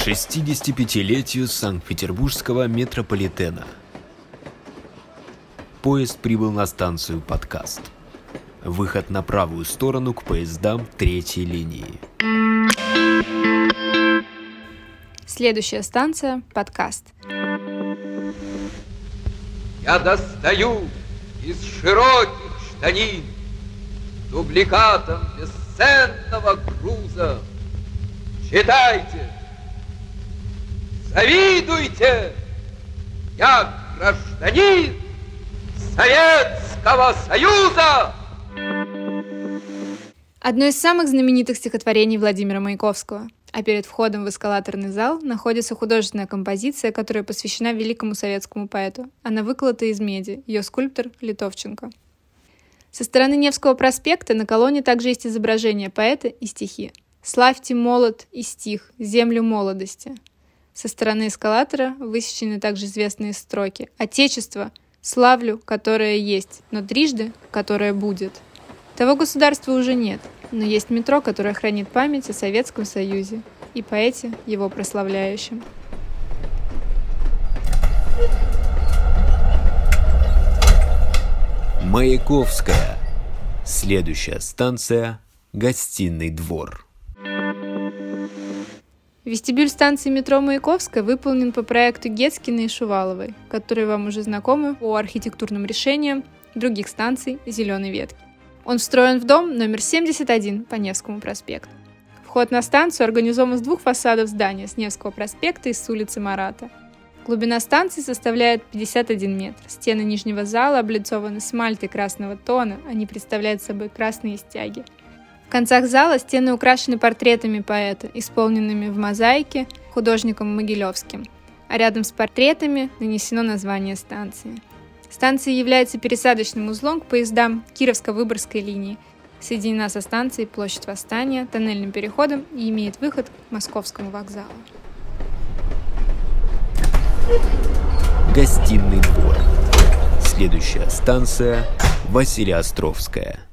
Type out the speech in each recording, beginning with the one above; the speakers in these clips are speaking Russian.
65-летию Санкт-Петербургского метрополитена. Поезд прибыл на станцию «Подкаст». Выход на правую сторону к поездам третьей линии. Следующая станция – подкаст. Я достаю из широких штанин дубликатом бесценного груза. Читайте, завидуйте, я гражданин Советского Союза! Одно из самых знаменитых стихотворений Владимира Маяковского. А перед входом в эскалаторный зал находится художественная композиция, которая посвящена великому советскому поэту. Она выколота из меди, ее скульптор Литовченко. Со стороны Невского проспекта на колонне также есть изображение поэта и стихи. «Славьте молот и стих, землю молодости». Со стороны эскалатора высечены также известные строки «Отечество, славлю, которое есть, но трижды, которое будет». Того государства уже нет, но есть метро, которое хранит память о Советском Союзе и поэте, его прославляющем. Маяковская. Следующая станция – Гостиный двор. Вестибюль станции метро Маяковская выполнен по проекту Гетскина и Шуваловой, которые вам уже знакомы по архитектурным решениям других станций «Зеленой ветки». Он встроен в дом номер 71 по Невскому проспекту. Вход на станцию организован с двух фасадов здания с Невского проспекта и с улицы Марата. Глубина станции составляет 51 метр. Стены нижнего зала облицованы смальтой красного тона, они представляют собой красные стяги. В концах зала стены украшены портретами поэта, исполненными в мозаике художником Могилевским, а рядом с портретами нанесено название станции – Станция является пересадочным узлом к поездам Кировско-Выборгской линии. Соединена со станцией Площадь Восстания, тоннельным переходом и имеет выход к Московскому вокзалу. Гостиный двор. Следующая станция Василиостровская.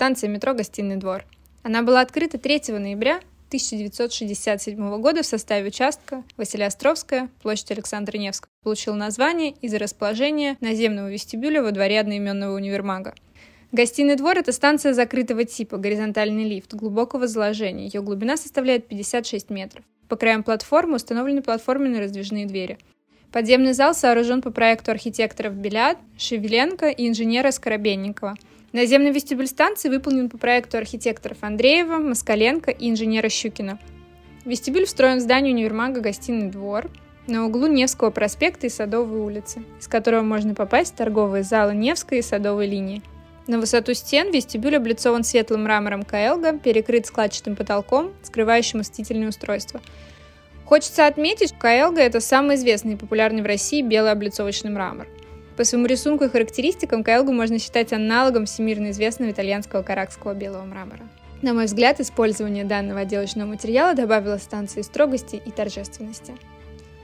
Станция метро «Гостиный двор». Она была открыта 3 ноября 1967 года в составе участка Василиостровская, площадь Александра Невского. Получил название из-за расположения наземного вестибюля во дворе одноименного универмага. Гостиный двор – это станция закрытого типа, горизонтальный лифт, глубокого заложения. Ее глубина составляет 56 метров. По краям платформы установлены платформенные раздвижные двери. Подземный зал сооружен по проекту архитекторов Белят, Шевеленко и инженера Скоробенникова – Наземный вестибюль станции выполнен по проекту архитекторов Андреева, Москаленко и инженера Щукина. Вестибюль встроен в здание универмага «Гостиный двор» на углу Невского проспекта и Садовой улицы, из которого можно попасть в торговые залы Невской и Садовой линии. На высоту стен вестибюль облицован светлым мрамором Каэлга, перекрыт складчатым потолком, скрывающим осветительное устройство. Хочется отметить, Каэлга – это самый известный и популярный в России белый облицовочный мрамор – по своему рисунку и характеристикам Каэлгу можно считать аналогом всемирно известного итальянского каракского белого мрамора. На мой взгляд, использование данного отделочного материала добавило станции строгости и торжественности.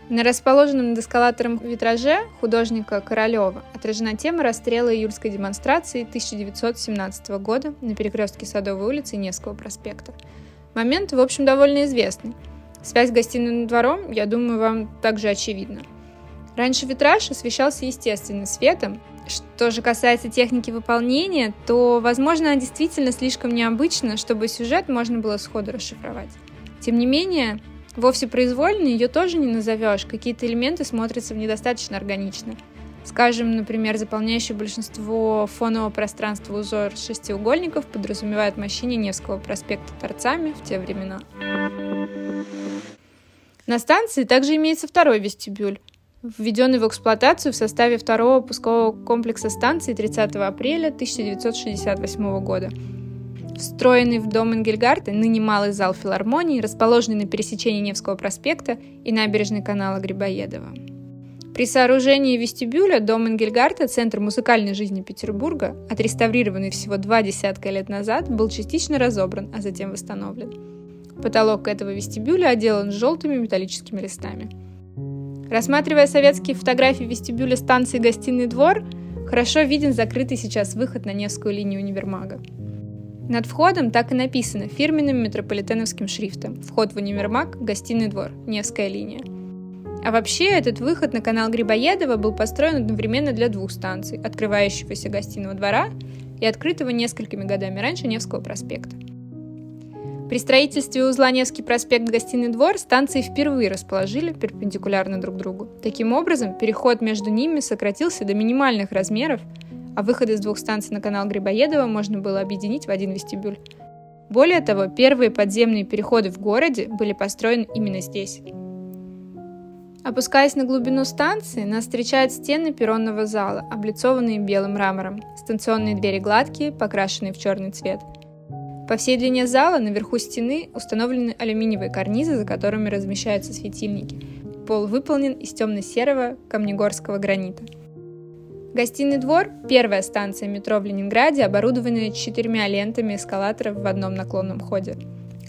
На расположенном над эскалатором витраже художника Королева отражена тема расстрела июльской демонстрации 1917 года на перекрестке Садовой улицы и Невского проспекта. Момент, в общем, довольно известный. Связь с гостиным двором, я думаю, вам также очевидна – Раньше витраж освещался естественным светом. Что же касается техники выполнения, то, возможно, она действительно слишком необычна, чтобы сюжет можно было сходу расшифровать. Тем не менее, вовсе произвольно ее тоже не назовешь, какие-то элементы смотрятся недостаточно органично. Скажем, например, заполняющий большинство фонового пространства узор шестиугольников подразумевает мощение Невского проспекта торцами в те времена. На станции также имеется второй вестибюль, введенный в эксплуатацию в составе второго пускового комплекса станции 30 апреля 1968 года. Встроенный в дом Энгельгарта, ныне малый зал филармонии, расположенный на пересечении Невского проспекта и набережной канала Грибоедова. При сооружении вестибюля дом Энгельгарта, центр музыкальной жизни Петербурга, отреставрированный всего два десятка лет назад, был частично разобран, а затем восстановлен. Потолок этого вестибюля отделан желтыми металлическими листами – Рассматривая советские фотографии вестибюля станции «Гостиный двор», хорошо виден закрытый сейчас выход на Невскую линию универмага. Над входом так и написано фирменным метрополитеновским шрифтом «Вход в универмаг, гостиный двор, Невская линия». А вообще, этот выход на канал Грибоедова был построен одновременно для двух станций – открывающегося гостиного двора и открытого несколькими годами раньше Невского проспекта. При строительстве узла Невский проспект Гостиный двор станции впервые расположили перпендикулярно друг другу. Таким образом, переход между ними сократился до минимальных размеров, а выход из двух станций на канал Грибоедова можно было объединить в один вестибюль. Более того, первые подземные переходы в городе были построены именно здесь. Опускаясь на глубину станции, нас встречают стены перронного зала, облицованные белым мрамором. Станционные двери гладкие, покрашенные в черный цвет – по всей длине зала наверху стены установлены алюминиевые карнизы, за которыми размещаются светильники. Пол выполнен из темно-серого камнегорского гранита. Гостиный двор – первая станция метро в Ленинграде, оборудованная четырьмя лентами эскалаторов в одном наклонном ходе.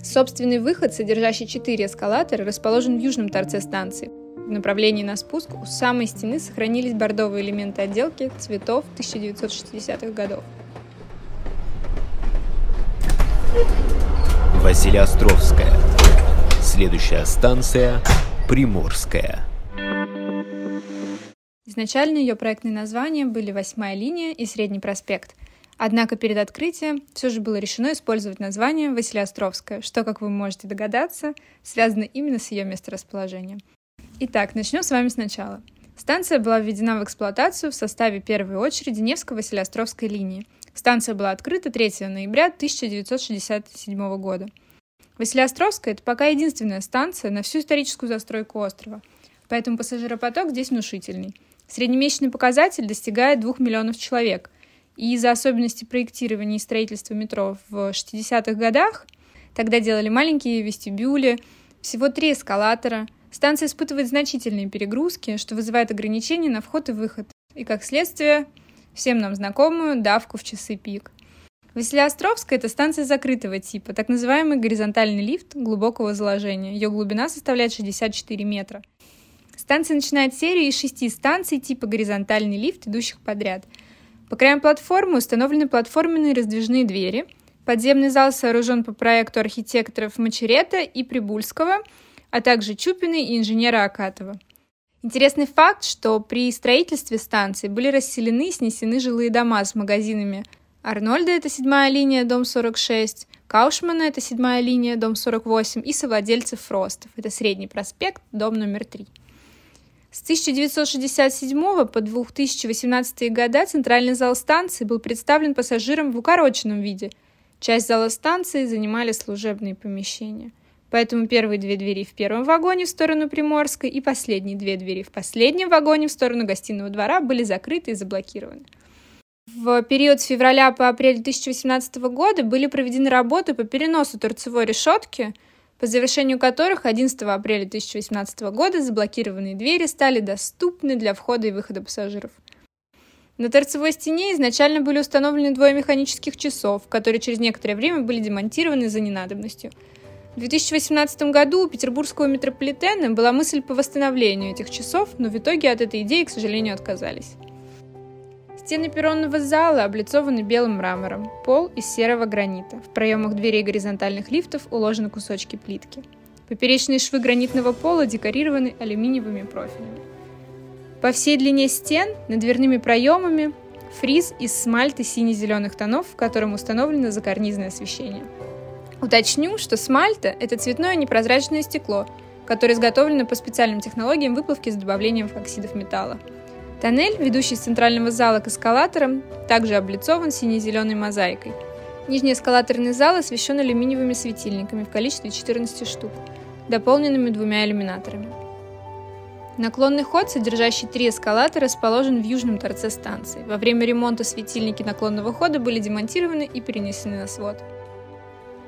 Собственный выход, содержащий четыре эскалатора, расположен в южном торце станции. В направлении на спуск у самой стены сохранились бордовые элементы отделки цветов 1960-х годов. Василиостровская. Следующая станция – Приморская. Изначально ее проектные названия были «Восьмая линия» и «Средний проспект». Однако перед открытием все же было решено использовать название Василиостровская, что, как вы можете догадаться, связано именно с ее месторасположением. Итак, начнем с вами сначала. Станция была введена в эксплуатацию в составе первой очереди Невско-Василиостровской линии – Станция была открыта 3 ноября 1967 года. Василиостровская – это пока единственная станция на всю историческую застройку острова, поэтому пассажиропоток здесь внушительный. Среднемесячный показатель достигает 2 миллионов человек, и из-за особенностей проектирования и строительства метро в 60-х годах, тогда делали маленькие вестибюли, всего три эскалатора, станция испытывает значительные перегрузки, что вызывает ограничения на вход и выход, и как следствие всем нам знакомую давку в часы пик. Василиостровская – это станция закрытого типа, так называемый горизонтальный лифт глубокого заложения. Ее глубина составляет 64 метра. Станция начинает серию из шести станций типа горизонтальный лифт, идущих подряд. По краям платформы установлены платформенные раздвижные двери. Подземный зал сооружен по проекту архитекторов Мачерета и Прибульского, а также Чупины и инженера Акатова. Интересный факт, что при строительстве станции были расселены и снесены жилые дома с магазинами. Арнольда – это седьмая линия, дом 46, Каушмана – это седьмая линия, дом 48, и совладельцев Фростов – это Средний проспект, дом номер 3. С 1967 по 2018 года центральный зал станции был представлен пассажирам в укороченном виде. Часть зала станции занимали служебные помещения – Поэтому первые две двери в первом вагоне в сторону Приморской и последние две двери в последнем вагоне в сторону гостиного двора были закрыты и заблокированы. В период с февраля по апрель 2018 года были проведены работы по переносу торцевой решетки, по завершению которых 11 апреля 2018 года заблокированные двери стали доступны для входа и выхода пассажиров. На торцевой стене изначально были установлены двое механических часов, которые через некоторое время были демонтированы за ненадобностью – в 2018 году у петербургского метрополитена была мысль по восстановлению этих часов, но в итоге от этой идеи, к сожалению, отказались. Стены перронного зала облицованы белым мрамором, пол из серого гранита. В проемах дверей горизонтальных лифтов уложены кусочки плитки. Поперечные швы гранитного пола декорированы алюминиевыми профилями. По всей длине стен, над дверными проемами, фриз из смальты сине-зеленых тонов, в котором установлено закарнизное освещение – Уточню, что смальта – это цветное непрозрачное стекло, которое изготовлено по специальным технологиям выплавки с добавлением оксидов металла. Тоннель, ведущий из центрального зала к эскалаторам, также облицован сине-зеленой мозаикой. Нижний эскалаторный зал освещен алюминиевыми светильниками в количестве 14 штук, дополненными двумя иллюминаторами. Наклонный ход, содержащий три эскалатора, расположен в южном торце станции. Во время ремонта светильники наклонного хода были демонтированы и перенесены на свод.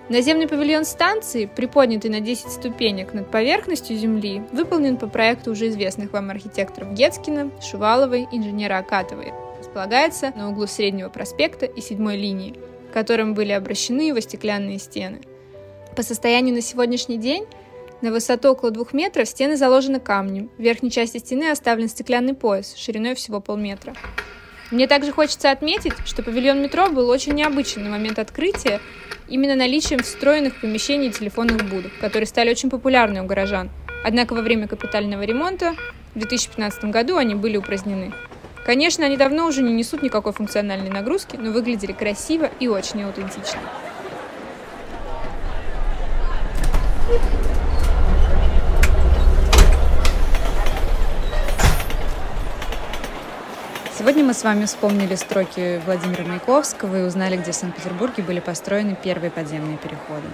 Наземный павильон станции, приподнятый на 10 ступенек над поверхностью Земли, выполнен по проекту уже известных вам архитекторов Гетскина, Шуваловой, инженера Акатовой. Располагается на углу Среднего проспекта и седьмой линии, к которым были обращены его стеклянные стены. По состоянию на сегодняшний день на высоту около двух метров стены заложены камнем. В верхней части стены оставлен стеклянный пояс шириной всего полметра. Мне также хочется отметить, что павильон метро был очень необычен на момент открытия именно наличием встроенных помещений телефонных будок, которые стали очень популярны у горожан. Однако во время капитального ремонта в 2015 году они были упразднены. Конечно, они давно уже не несут никакой функциональной нагрузки, но выглядели красиво и очень аутентично. Сегодня мы с вами вспомнили строки Владимира Маяковского и узнали, где в Санкт-Петербурге были построены первые подземные переходы.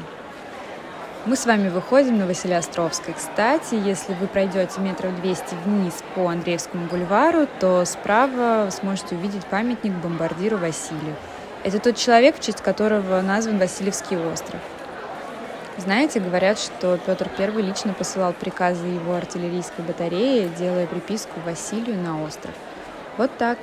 Мы с вами выходим на Василиостровской. Кстати, если вы пройдете метров 200 вниз по Андреевскому бульвару, то справа сможете увидеть памятник бомбардиру Василию. Это тот человек, в честь которого назван Васильевский остров. Знаете, говорят, что Петр I лично посылал приказы его артиллерийской батареи, делая приписку Василию на остров. Вот так.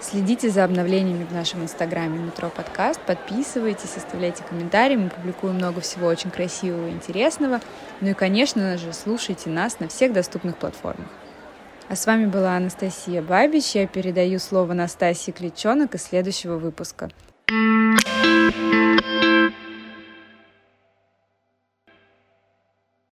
Следите за обновлениями в нашем инстаграме Метро Подкаст, подписывайтесь, оставляйте комментарии, мы публикуем много всего очень красивого и интересного. Ну и, конечно же, слушайте нас на всех доступных платформах. А с вами была Анастасия Бабич. Я передаю слово Настасье Кличонок из следующего выпуска.